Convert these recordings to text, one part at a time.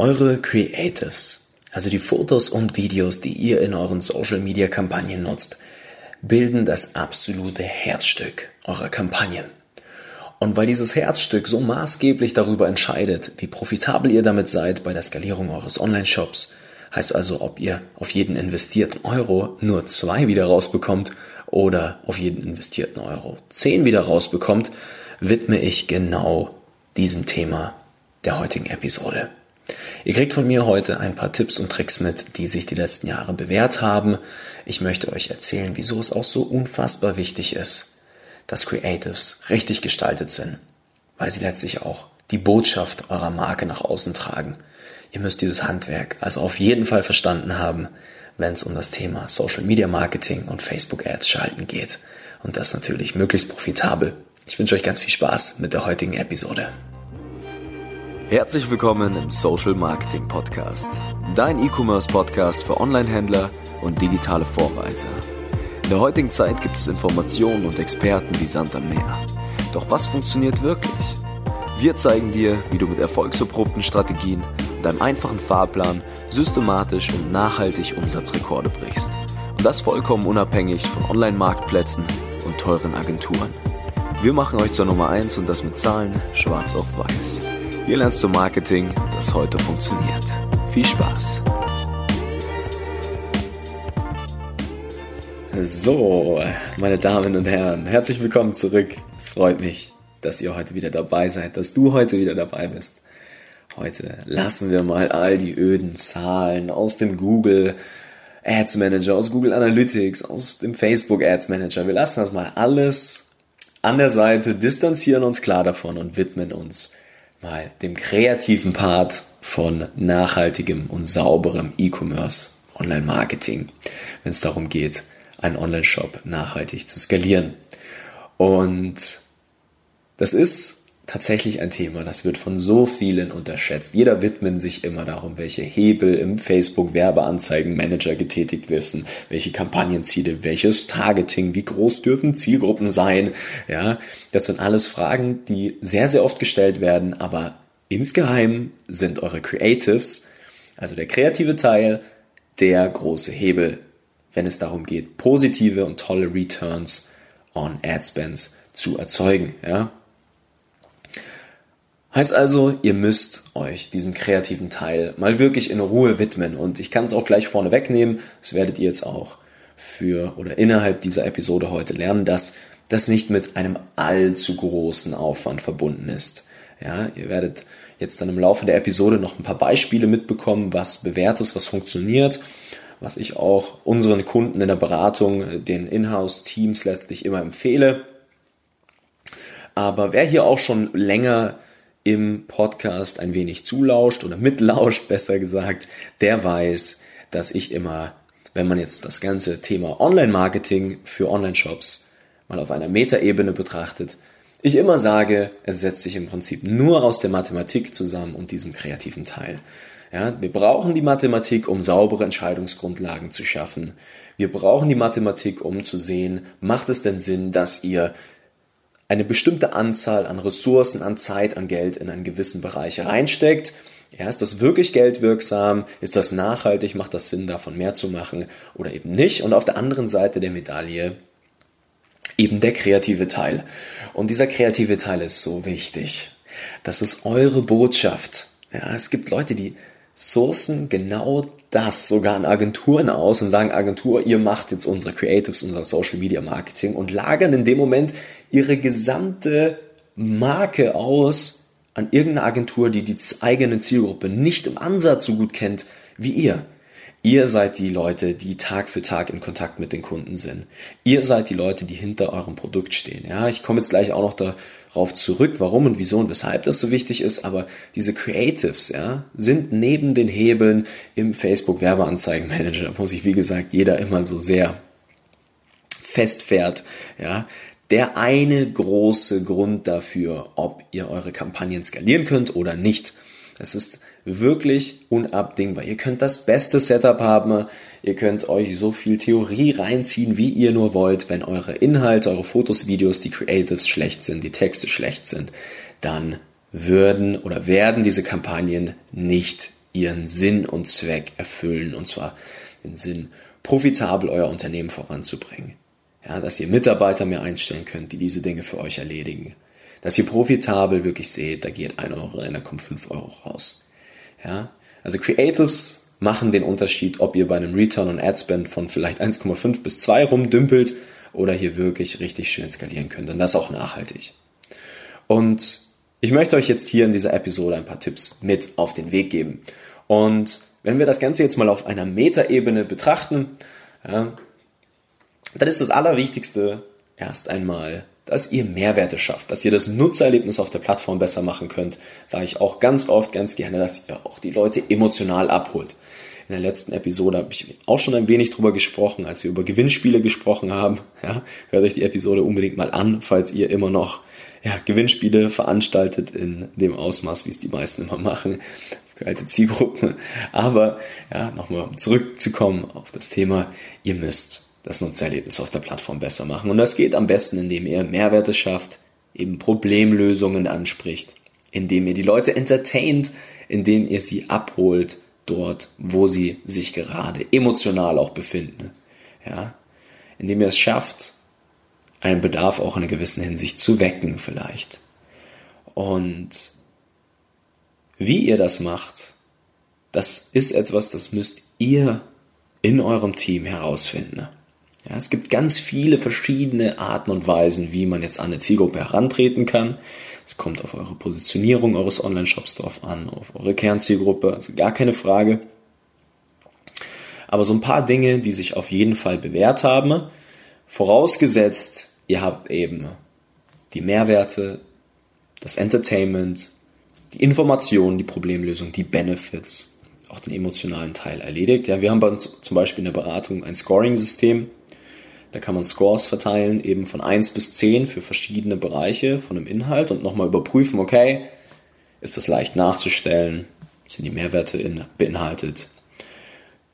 Eure Creatives, also die Fotos und Videos, die ihr in euren Social-Media-Kampagnen nutzt, bilden das absolute Herzstück eurer Kampagnen. Und weil dieses Herzstück so maßgeblich darüber entscheidet, wie profitabel ihr damit seid bei der Skalierung eures Online-Shops, heißt also, ob ihr auf jeden investierten Euro nur zwei wieder rausbekommt oder auf jeden investierten Euro zehn wieder rausbekommt, widme ich genau diesem Thema der heutigen Episode. Ihr kriegt von mir heute ein paar Tipps und Tricks mit, die sich die letzten Jahre bewährt haben. Ich möchte euch erzählen, wieso es auch so unfassbar wichtig ist, dass Creatives richtig gestaltet sind, weil sie letztlich auch die Botschaft eurer Marke nach außen tragen. Ihr müsst dieses Handwerk also auf jeden Fall verstanden haben, wenn es um das Thema Social Media Marketing und Facebook Ads schalten geht. Und das natürlich möglichst profitabel. Ich wünsche euch ganz viel Spaß mit der heutigen Episode. Herzlich willkommen im Social Marketing Podcast, dein E-Commerce Podcast für Online-Händler und digitale Vorreiter. In der heutigen Zeit gibt es Informationen und Experten wie Sand am Meer. Doch was funktioniert wirklich? Wir zeigen dir, wie du mit erfolgserprobten Strategien und einem einfachen Fahrplan systematisch und nachhaltig Umsatzrekorde brichst. Und das vollkommen unabhängig von Online-Marktplätzen und teuren Agenturen. Wir machen euch zur Nummer 1 und das mit Zahlen schwarz auf weiß. Hier lernst du Marketing, das heute funktioniert. Viel Spaß! So, meine Damen und Herren, herzlich willkommen zurück. Es freut mich, dass ihr heute wieder dabei seid, dass du heute wieder dabei bist. Heute lassen wir mal all die öden Zahlen aus dem Google Ads Manager, aus Google Analytics, aus dem Facebook Ads Manager. Wir lassen das mal alles an der Seite, distanzieren uns klar davon und widmen uns mal dem kreativen Part von nachhaltigem und sauberem E-Commerce, Online-Marketing, wenn es darum geht, einen Online-Shop nachhaltig zu skalieren. Und das ist tatsächlich ein Thema, das wird von so vielen unterschätzt. Jeder widmet sich immer darum, welche Hebel im Facebook Werbeanzeigen Manager getätigt werden, welche Kampagnenziele, welches Targeting, wie groß dürfen Zielgruppen sein. Ja, das sind alles Fragen, die sehr, sehr oft gestellt werden, aber insgeheim sind eure Creatives, also der kreative Teil, der große Hebel, wenn es darum geht, positive und tolle Returns on Ad Spends zu erzeugen. Ja, Heißt also, ihr müsst euch diesem kreativen Teil mal wirklich in Ruhe widmen. Und ich kann es auch gleich vorne wegnehmen. Das werdet ihr jetzt auch für oder innerhalb dieser Episode heute lernen, dass das nicht mit einem allzu großen Aufwand verbunden ist. Ja, ihr werdet jetzt dann im Laufe der Episode noch ein paar Beispiele mitbekommen, was bewährt ist, was funktioniert, was ich auch unseren Kunden in der Beratung, den Inhouse-Teams letztlich immer empfehle. Aber wer hier auch schon länger im Podcast ein wenig zulauscht oder mitlauscht, besser gesagt, der weiß, dass ich immer, wenn man jetzt das ganze Thema Online-Marketing für Online-Shops mal auf einer Metaebene betrachtet, ich immer sage, es setzt sich im Prinzip nur aus der Mathematik zusammen und diesem kreativen Teil. Ja, wir brauchen die Mathematik, um saubere Entscheidungsgrundlagen zu schaffen. Wir brauchen die Mathematik, um zu sehen, macht es denn Sinn, dass ihr eine bestimmte Anzahl an Ressourcen, an Zeit, an Geld in einen gewissen Bereich reinsteckt. Ja, ist das wirklich geldwirksam? Ist das nachhaltig? Macht das Sinn, davon mehr zu machen oder eben nicht? Und auf der anderen Seite der Medaille eben der kreative Teil. Und dieser kreative Teil ist so wichtig. Das ist eure Botschaft. Ja, es gibt Leute, die sourcen genau das sogar an Agenturen aus und sagen, Agentur, ihr macht jetzt unsere Creatives, unser Social Media Marketing und lagern in dem Moment ihre gesamte Marke aus an irgendeine Agentur, die die eigene Zielgruppe nicht im Ansatz so gut kennt wie ihr. Ihr seid die Leute, die Tag für Tag in Kontakt mit den Kunden sind. Ihr seid die Leute, die hinter eurem Produkt stehen. Ja, ich komme jetzt gleich auch noch darauf zurück, warum und wieso und weshalb das so wichtig ist. Aber diese Creatives, ja, sind neben den Hebeln im Facebook Werbeanzeigenmanager, da muss ich wie gesagt jeder immer so sehr festfährt, ja, der eine große Grund dafür, ob ihr eure Kampagnen skalieren könnt oder nicht. Es ist wirklich unabdingbar. Ihr könnt das beste Setup haben, ihr könnt euch so viel Theorie reinziehen, wie ihr nur wollt. Wenn eure Inhalte, eure Fotos, Videos, die Creatives schlecht sind, die Texte schlecht sind, dann würden oder werden diese Kampagnen nicht ihren Sinn und Zweck erfüllen, und zwar den Sinn, profitabel euer Unternehmen voranzubringen. Ja, dass ihr Mitarbeiter mehr einstellen könnt, die diese Dinge für euch erledigen. Dass ihr profitabel wirklich seht, da geht ein Euro rein, da kommt fünf Euro raus. Ja, also Creatives machen den Unterschied, ob ihr bei einem Return on Ad Spend von vielleicht 1,5 bis 2 rumdümpelt oder hier wirklich richtig schön skalieren könnt. Und das auch nachhaltig. Und ich möchte euch jetzt hier in dieser Episode ein paar Tipps mit auf den Weg geben. Und wenn wir das Ganze jetzt mal auf einer Metaebene betrachten, ja, dann ist das Allerwichtigste erst einmal, dass ihr Mehrwerte schafft, dass ihr das Nutzererlebnis auf der Plattform besser machen könnt. Sage ich auch ganz oft, ganz gerne, dass ihr auch die Leute emotional abholt. In der letzten Episode habe ich auch schon ein wenig drüber gesprochen, als wir über Gewinnspiele gesprochen haben. Ja, hört euch die Episode unbedingt mal an, falls ihr immer noch ja, Gewinnspiele veranstaltet in dem Ausmaß, wie es die meisten immer machen, alte Zielgruppen. Aber ja, nochmal zurückzukommen auf das Thema, ihr müsst das Nutzererlebnis auf der Plattform besser machen. Und das geht am besten, indem ihr Mehrwerte schafft, eben Problemlösungen anspricht, indem ihr die Leute entertaint, indem ihr sie abholt dort, wo sie sich gerade emotional auch befinden. Ja, indem ihr es schafft, einen Bedarf auch in einer gewissen Hinsicht zu wecken vielleicht. Und wie ihr das macht, das ist etwas, das müsst ihr in eurem Team herausfinden. Ja, es gibt ganz viele verschiedene Arten und Weisen, wie man jetzt an eine Zielgruppe herantreten kann. Es kommt auf eure Positionierung eures Online-Shops drauf an, auf eure Kernzielgruppe, also gar keine Frage. Aber so ein paar Dinge, die sich auf jeden Fall bewährt haben, vorausgesetzt, ihr habt eben die Mehrwerte, das Entertainment, die Informationen, die Problemlösung, die Benefits, auch den emotionalen Teil erledigt. Ja, wir haben bei uns zum Beispiel in der Beratung ein Scoring-System. Da kann man Scores verteilen, eben von 1 bis 10 für verschiedene Bereiche von einem Inhalt und nochmal überprüfen, okay, ist das leicht nachzustellen? Sind die Mehrwerte in, beinhaltet?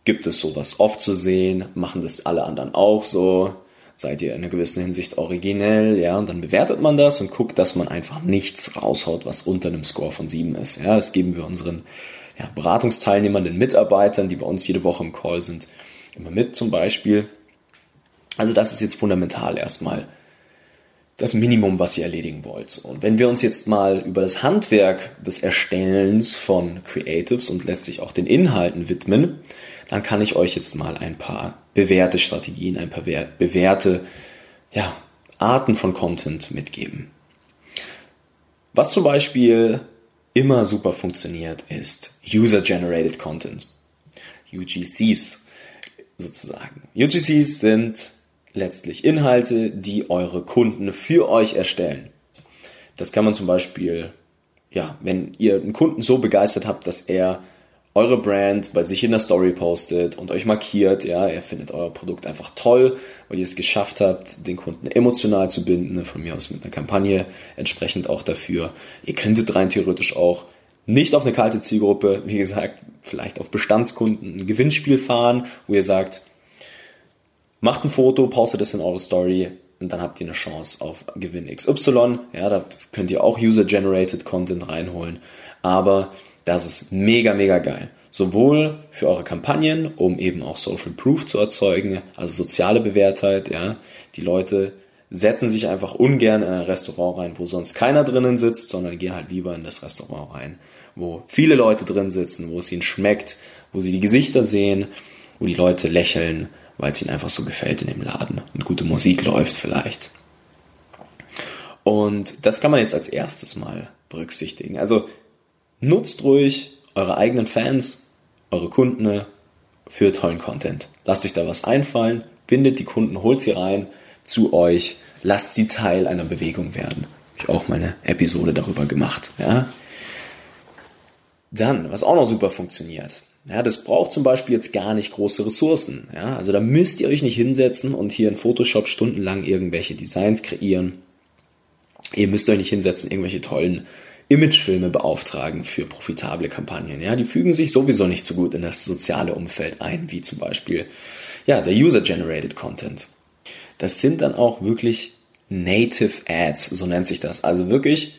Gibt es sowas oft zu sehen? Machen das alle anderen auch so? seid ihr in einer gewissen Hinsicht originell, ja, und dann bewertet man das und guckt, dass man einfach nichts raushaut, was unter einem Score von sieben ist. Ja, das geben wir unseren ja, Beratungsteilnehmern, den Mitarbeitern, die bei uns jede Woche im Call sind, immer mit zum Beispiel. Also das ist jetzt fundamental erstmal das Minimum, was ihr erledigen wollt. Und wenn wir uns jetzt mal über das Handwerk des Erstellens von Creatives und letztlich auch den Inhalten widmen, dann kann ich euch jetzt mal ein paar bewährte Strategien, ein paar bewährte ja, Arten von Content mitgeben. Was zum Beispiel immer super funktioniert, ist User-Generated Content. UGCs sozusagen. UGCs sind letztlich Inhalte, die eure Kunden für euch erstellen. Das kann man zum Beispiel, ja, wenn ihr einen Kunden so begeistert habt, dass er eure Brand bei sich in der Story postet und euch markiert, ja, er findet euer Produkt einfach toll, weil ihr es geschafft habt, den Kunden emotional zu binden, von mir aus mit einer Kampagne entsprechend auch dafür. Ihr könntet rein theoretisch auch nicht auf eine kalte Zielgruppe, wie gesagt, vielleicht auf Bestandskunden ein Gewinnspiel fahren, wo ihr sagt, macht ein Foto, postet es in eure Story und dann habt ihr eine Chance auf Gewinn XY. Ja, da könnt ihr auch User-Generated Content reinholen. Aber das ist mega, mega geil. Sowohl für eure Kampagnen, um eben auch Social Proof zu erzeugen, also soziale Bewährtheit, ja. Die Leute setzen sich einfach ungern in ein Restaurant rein, wo sonst keiner drinnen sitzt, sondern gehen halt lieber in das Restaurant rein, wo viele Leute drin sitzen, wo es ihnen schmeckt, wo sie die Gesichter sehen, wo die Leute lächeln, weil es ihnen einfach so gefällt in dem Laden und gute Musik läuft vielleicht. Und das kann man jetzt als erstes mal berücksichtigen. Also Nutzt ruhig eure eigenen Fans, eure Kunden für tollen Content. Lasst euch da was einfallen, bindet die Kunden, holt sie rein zu euch, lasst sie Teil einer Bewegung werden. Habe ich auch meine Episode darüber gemacht. Ja? Dann, was auch noch super funktioniert. Ja, das braucht zum Beispiel jetzt gar nicht große Ressourcen. Ja, also da müsst ihr euch nicht hinsetzen und hier in Photoshop stundenlang irgendwelche Designs kreieren. Ihr müsst euch nicht hinsetzen, irgendwelche tollen Imagefilme beauftragen für profitable Kampagnen. Ja, die fügen sich sowieso nicht so gut in das soziale Umfeld ein, wie zum Beispiel ja, der User-Generated Content. Das sind dann auch wirklich Native Ads, so nennt sich das. Also wirklich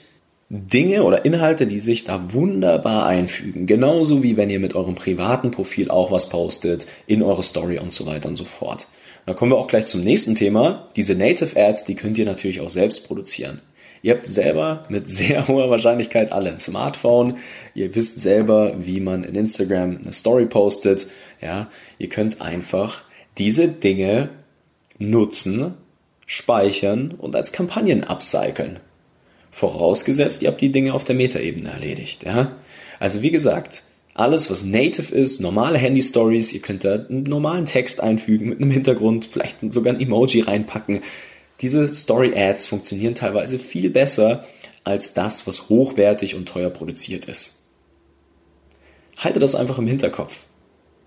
Dinge oder Inhalte, die sich da wunderbar einfügen. Genauso wie wenn ihr mit eurem privaten Profil auch was postet, in eure Story und so weiter und so fort. Da kommen wir auch gleich zum nächsten Thema. Diese Native Ads, die könnt ihr natürlich auch selbst produzieren. Ihr habt selber mit sehr hoher Wahrscheinlichkeit alle ein Smartphone. Ihr wisst selber, wie man in Instagram eine Story postet. Ja, ihr könnt einfach diese Dinge nutzen, speichern und als Kampagnen upcyclen. Vorausgesetzt, ihr habt die Dinge auf der Metaebene erledigt. Ja? Also wie gesagt, alles, was native ist, normale Handy-Stories, ihr könnt da einen normalen Text einfügen mit einem Hintergrund, vielleicht sogar ein Emoji reinpacken. Diese Story-Ads funktionieren teilweise viel besser als das, was hochwertig und teuer produziert ist. Halte das einfach im Hinterkopf.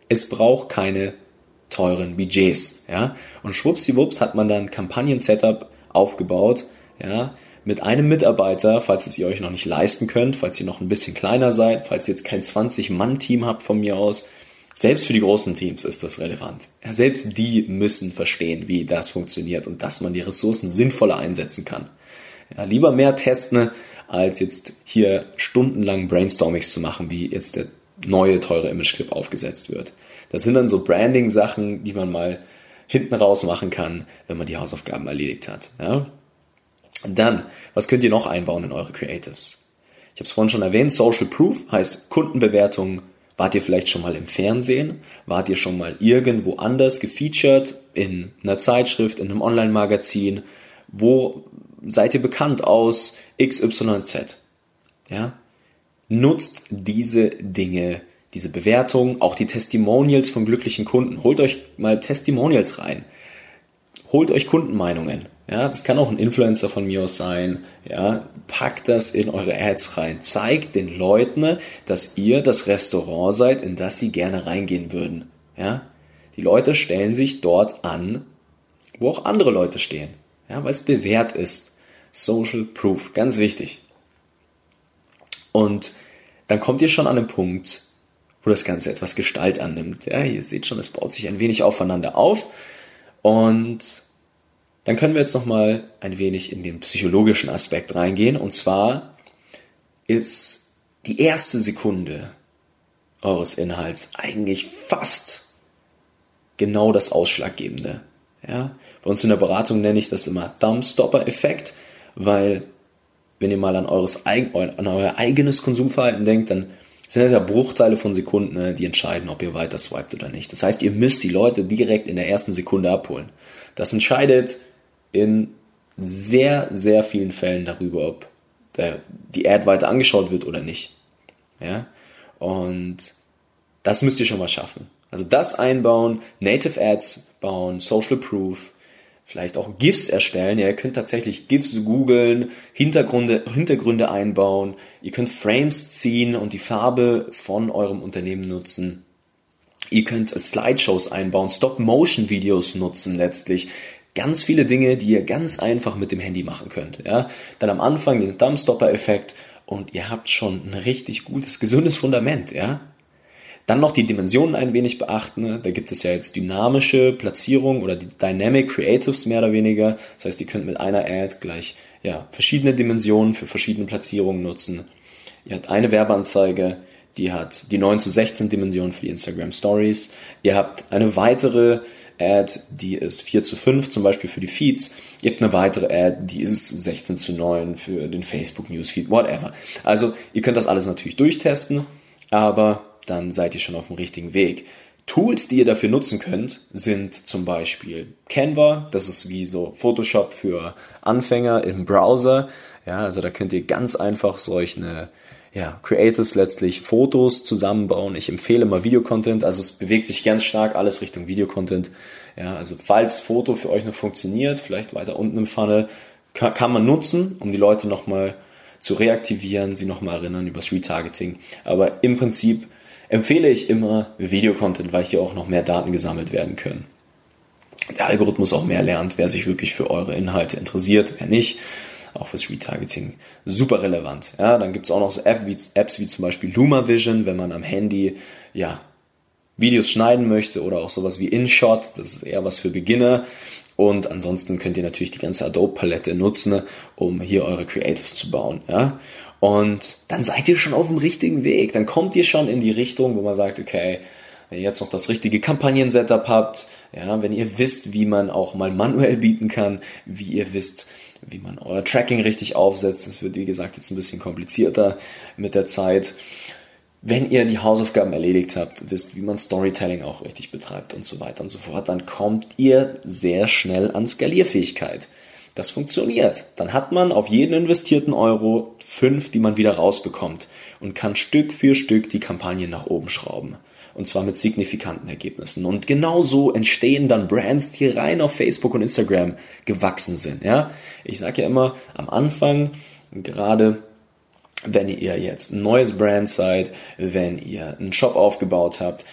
Es braucht keine teuren Budgets, ja. Und schwuppsiwupps hat man dann Kampagnen-Setup aufgebaut, ja, mit einem Mitarbeiter, falls es ihr euch noch nicht leisten könnt, falls ihr noch ein bisschen kleiner seid, falls ihr jetzt kein 20-Mann-Team habt von mir aus. Selbst für die großen Teams ist das relevant. Selbst die müssen verstehen, wie das funktioniert und dass man die Ressourcen sinnvoller einsetzen kann. Ja, lieber mehr testen, als jetzt hier stundenlang Brainstormings zu machen, wie jetzt der neue teure Image-Clip aufgesetzt wird. Das sind dann so Branding-Sachen, die man mal hinten raus machen kann, wenn man die Hausaufgaben erledigt hat. Ja? Dann, was könnt ihr noch einbauen in eure Creatives? Ich habe es vorhin schon erwähnt, Social Proof heißt Kundenbewertung. Wart ihr vielleicht schon mal im Fernsehen? Wart ihr schon mal irgendwo anders gefeatured? In einer Zeitschrift, in einem Online-Magazin? Wo seid ihr bekannt aus XYZ? Ja? Nutzt diese Dinge, diese Bewertungen, auch die Testimonials von glücklichen Kunden. Holt euch mal Testimonials rein. Holt euch Kundenmeinungen. Ja, das kann auch ein Influencer von mir aus sein. Ja, packt das in eure Ads rein. Zeigt den Leuten, dass ihr das Restaurant seid, in das sie gerne reingehen würden. Ja, die Leute stellen sich dort an, wo auch andere Leute stehen. Ja, weil es bewährt ist. Social Proof, ganz wichtig. Und dann kommt ihr schon an den Punkt, wo das Ganze etwas Gestalt annimmt. Ja, ihr seht schon, es baut sich ein wenig aufeinander auf. Und dann können wir jetzt nochmal ein wenig in den psychologischen Aspekt reingehen. Und zwar ist die erste Sekunde eures Inhalts eigentlich fast genau das Ausschlaggebende. Ja? Bei uns in der Beratung nenne ich das immer Thumbstopper-Effekt, weil wenn ihr mal an, eures, an euer eigenes Konsumverhalten denkt, dann sind das ja Bruchteile von Sekunden, ne, die entscheiden, ob ihr weiter swiped oder nicht. Das heißt, ihr müsst die Leute direkt in der ersten Sekunde abholen. Das entscheidet in sehr, sehr vielen Fällen darüber, ob der, die Ad weiter angeschaut wird oder nicht. Ja? Und das müsst ihr schon mal schaffen. Also das einbauen, Native Ads bauen, Social Proof, vielleicht auch GIFs erstellen. Ja, ihr könnt tatsächlich GIFs googeln, Hintergründe, Hintergründe einbauen. Ihr könnt Frames ziehen und die Farbe von eurem Unternehmen nutzen. Ihr könnt Slideshows einbauen, Stop-Motion-Videos nutzen letztlich ganz viele Dinge, die ihr ganz einfach mit dem Handy machen könnt. Ja? Dann am Anfang den Thumbstopper-Effekt und ihr habt schon ein richtig gutes, gesundes Fundament. Ja? Dann noch die Dimensionen ein wenig beachten. Ne? Da gibt es ja jetzt dynamische Platzierung oder die Dynamic Creatives mehr oder weniger. Das heißt, ihr könnt mit einer Ad gleich ja, verschiedene Dimensionen für verschiedene Platzierungen nutzen. Ihr habt eine Werbeanzeige, die hat die 9 zu 16 Dimensionen für die Instagram Stories. Ihr habt eine weitere Ad, die ist 4 zu 5 zum Beispiel für die Feeds. Ihr habt eine weitere Ad, die ist 16 zu 9 für den Facebook Newsfeed, whatever. Also ihr könnt das alles natürlich durchtesten, aber dann seid ihr schon auf dem richtigen Weg. Tools, die ihr dafür nutzen könnt, sind zum Beispiel Canva. Das ist wie so Photoshop für Anfänger im Browser. Ja, also da könnt ihr ganz einfach solche ja, Creatives letztlich Fotos zusammenbauen. Ich empfehle mal Videocontent, also es bewegt sich ganz stark alles Richtung Videocontent. Ja, also falls Foto für euch noch funktioniert, vielleicht weiter unten im Funnel, kann, kann man nutzen, um die Leute nochmal zu reaktivieren, sie nochmal erinnern über das Retargeting. Aber im Prinzip empfehle ich immer Videocontent, weil hier auch noch mehr Daten gesammelt werden können. Der Algorithmus auch mehr lernt, wer sich wirklich für eure Inhalte interessiert, wer nicht auch fürs Retargeting super relevant. Ja, dann gibt's auch noch so App wie, Apps wie zum Beispiel LumaVision, wenn man am Handy ja, Videos schneiden möchte oder auch sowas wie InShot, das ist eher was für Beginner. Und ansonsten könnt ihr natürlich die ganze Adobe-Palette nutzen, um hier eure Creatives zu bauen. Ja? Und dann seid ihr schon auf dem richtigen Weg. Dann kommt ihr schon in die Richtung, wo man sagt, okay, wenn ihr jetzt noch das richtige Kampagnen-Setup habt, ja, wenn ihr wisst, wie man auch mal manuell bieten kann, wie ihr wisst, wie man euer Tracking richtig aufsetzt. Das wird, wie gesagt, jetzt ein bisschen komplizierter mit der Zeit. Wenn ihr die Hausaufgaben erledigt habt, wisst, wie man Storytelling auch richtig betreibt und so weiter und so fort, dann kommt ihr sehr schnell an Skalierfähigkeit. Das funktioniert. Dann hat man auf jeden investierten Euro fünf, die man wieder rausbekommt und kann Stück für Stück die Kampagne nach oben schrauben. Und zwar mit signifikanten Ergebnissen. Und genau so entstehen dann Brands, die rein auf Facebook und Instagram gewachsen sind. Ja, ich sage ja immer, am Anfang, gerade wenn ihr jetzt ein neues Brand seid, wenn ihr einen Shop aufgebaut habt,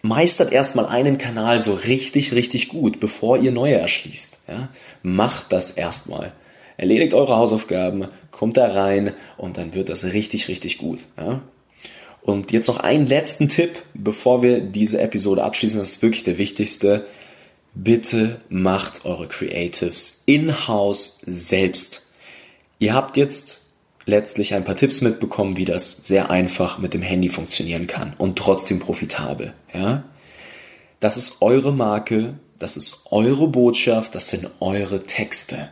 meistert erstmal einen Kanal so richtig, richtig gut, bevor ihr neue erschließt. Ja? Macht das erstmal. Erledigt eure Hausaufgaben, kommt da rein und dann wird das richtig, richtig gut. Ja? Und jetzt noch einen letzten Tipp, bevor wir diese Episode abschließen. Das ist wirklich der wichtigste. Bitte macht eure Creatives in-house selbst. Ihr habt jetzt letztlich ein paar Tipps mitbekommen, wie das sehr einfach mit dem Handy funktionieren kann und trotzdem profitabel. Ja? Das ist eure Marke, das ist eure Botschaft, das sind eure Texte.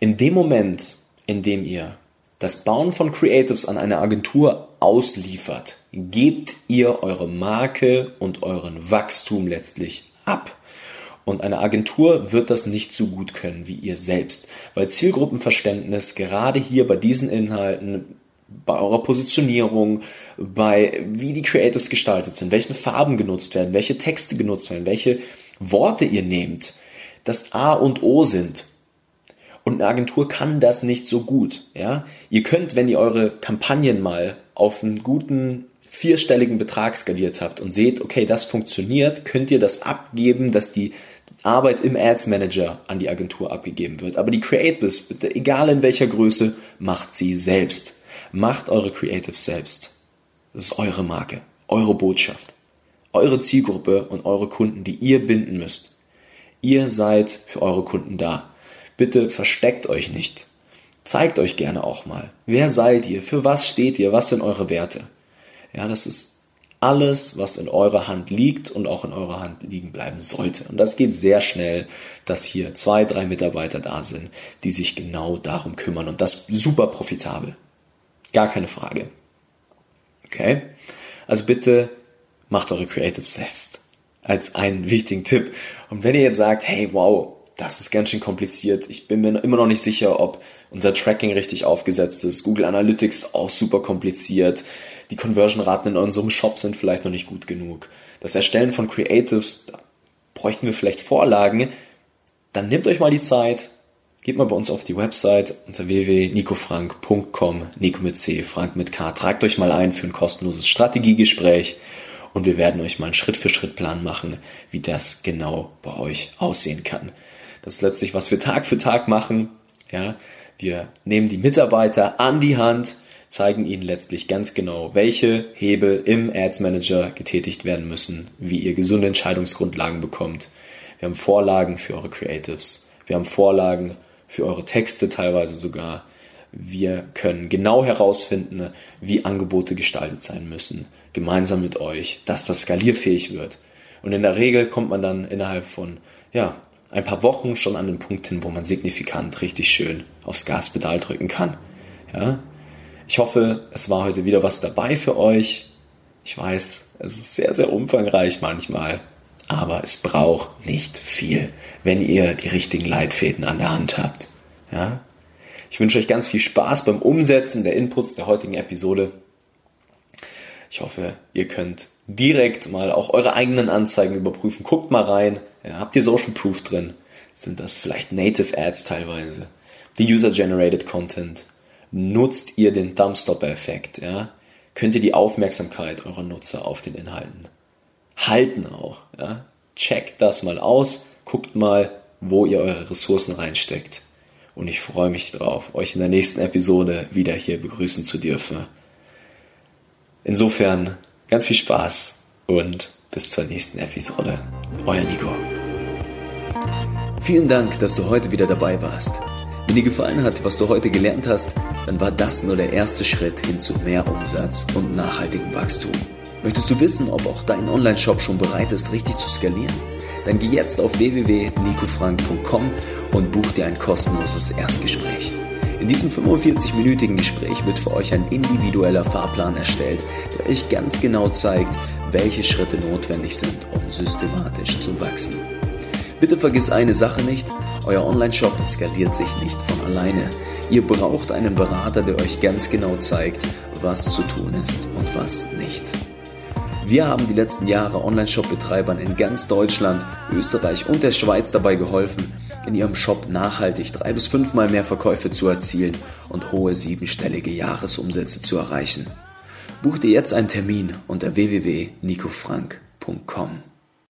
In dem Moment, in dem ihr das Bauen von Creatives an eine Agentur ausliefert, gebt ihr eure Marke und euren Wachstum letztlich ab. Und eine Agentur wird das nicht so gut können wie ihr selbst, weil Zielgruppenverständnis gerade hier bei diesen Inhalten, bei eurer Positionierung, bei wie die Creatives gestaltet sind, welche Farben genutzt werden, welche Texte genutzt werden, welche Worte ihr nehmt, das A und O sind. Und eine Agentur kann das nicht so gut. Ja? Ihr könnt, wenn ihr eure Kampagnen mal auf einen guten vierstelligen Betrag skaliert habt und seht, okay, das funktioniert, könnt ihr das abgeben, dass die Arbeit im Ads Manager an die Agentur abgegeben wird. Aber die Creatives, bitte, egal in welcher Größe, macht sie selbst. Macht eure Creatives selbst. Das ist eure Marke, eure Botschaft, eure Zielgruppe und eure Kunden, die ihr binden müsst. Ihr seid für eure Kunden da. Bitte versteckt euch nicht. Zeigt euch gerne auch mal. Wer seid ihr? Für was steht ihr? Was sind eure Werte? Ja, das ist alles, was in eurer Hand liegt und auch in eurer Hand liegen bleiben sollte. Und das geht sehr schnell, dass hier zwei, drei Mitarbeiter da sind, die sich genau darum kümmern und das super profitabel. Gar keine Frage. Okay? Also bitte macht eure Creatives selbst als einen wichtigen Tipp. Und wenn ihr jetzt sagt, hey, wow, das ist ganz schön kompliziert. Ich bin mir immer noch nicht sicher, ob unser Tracking richtig aufgesetzt ist. Google Analytics auch super kompliziert. Die Conversion-Raten in unserem Shop sind vielleicht noch nicht gut genug. Das Erstellen von Creatives, da bräuchten wir vielleicht Vorlagen. Dann nehmt euch mal die Zeit, geht mal bei uns auf die Website unter www.nicofrank.com, Nico mit C, Frank mit K. Tragt euch mal ein für ein kostenloses Strategiegespräch und wir werden euch mal einen Schritt-für-Schritt-Plan machen, wie das genau bei euch aussehen kann. Das ist letztlich, was wir Tag für Tag machen. Ja, wir nehmen die Mitarbeiter an die Hand, zeigen ihnen letztlich ganz genau, welche Hebel im Ads Manager getätigt werden müssen, wie ihr gesunde Entscheidungsgrundlagen bekommt. Wir haben Vorlagen für eure Creatives. Wir haben Vorlagen für eure Texte teilweise sogar. Wir können genau herausfinden, wie Angebote gestaltet sein müssen, gemeinsam mit euch, dass das skalierfähig wird. Und in der Regel kommt man dann innerhalb von ja, ein paar Wochen schon an den Punkt hin, wo man signifikant richtig schön aufs Gaspedal drücken kann. Ja? Ich hoffe, es war heute wieder was dabei für euch. Ich weiß, es ist sehr, sehr umfangreich manchmal, aber es braucht nicht viel, wenn ihr die richtigen Leitfäden an der Hand habt. Ja? Ich wünsche euch ganz viel Spaß beim Umsetzen der Inputs der heutigen Episode. Ich hoffe, ihr könnt direkt mal auch eure eigenen Anzeigen überprüfen. Guckt mal rein. Ja, habt ihr Social Proof drin? Sind das vielleicht Native Ads teilweise? Die User-Generated Content? Nutzt ihr den Thumbstopper-Effekt? Ja? Könnt ihr die Aufmerksamkeit eurer Nutzer auf den Inhalten halten auch? Ja? Checkt das mal aus. Guckt mal, wo ihr eure Ressourcen reinsteckt. Und ich freue mich drauf, euch in der nächsten Episode wieder hier begrüßen zu dürfen. Insofern ganz viel Spaß und bis zur nächsten Episode. Euer Nico. Vielen Dank, dass du heute wieder dabei warst. Wenn dir gefallen hat, was du heute gelernt hast, dann war das nur der erste Schritt hin zu mehr Umsatz und nachhaltigem Wachstum. Möchtest du wissen, ob auch dein Online-Shop schon bereit ist, richtig zu skalieren? Dann geh jetzt auf www.nicofrank.com und buch dir ein kostenloses Erstgespräch. In diesem 45-minütigen Gespräch wird für euch ein individueller Fahrplan erstellt, der euch ganz genau zeigt, welche Schritte notwendig sind, um systematisch zu wachsen. Bitte vergiss eine Sache nicht, euer Online-Shop skaliert sich nicht von alleine. Ihr braucht einen Berater, der euch ganz genau zeigt, was zu tun ist und was nicht. Wir haben die letzten Jahre Online-Shop-Betreibern in ganz Deutschland, Österreich und der Schweiz dabei geholfen, in ihrem Shop nachhaltig drei bis fünfmal mehr Verkäufe zu erzielen und hohe siebenstellige Jahresumsätze zu erreichen. Buch dir jetzt einen Termin unter www.nicofrank.com.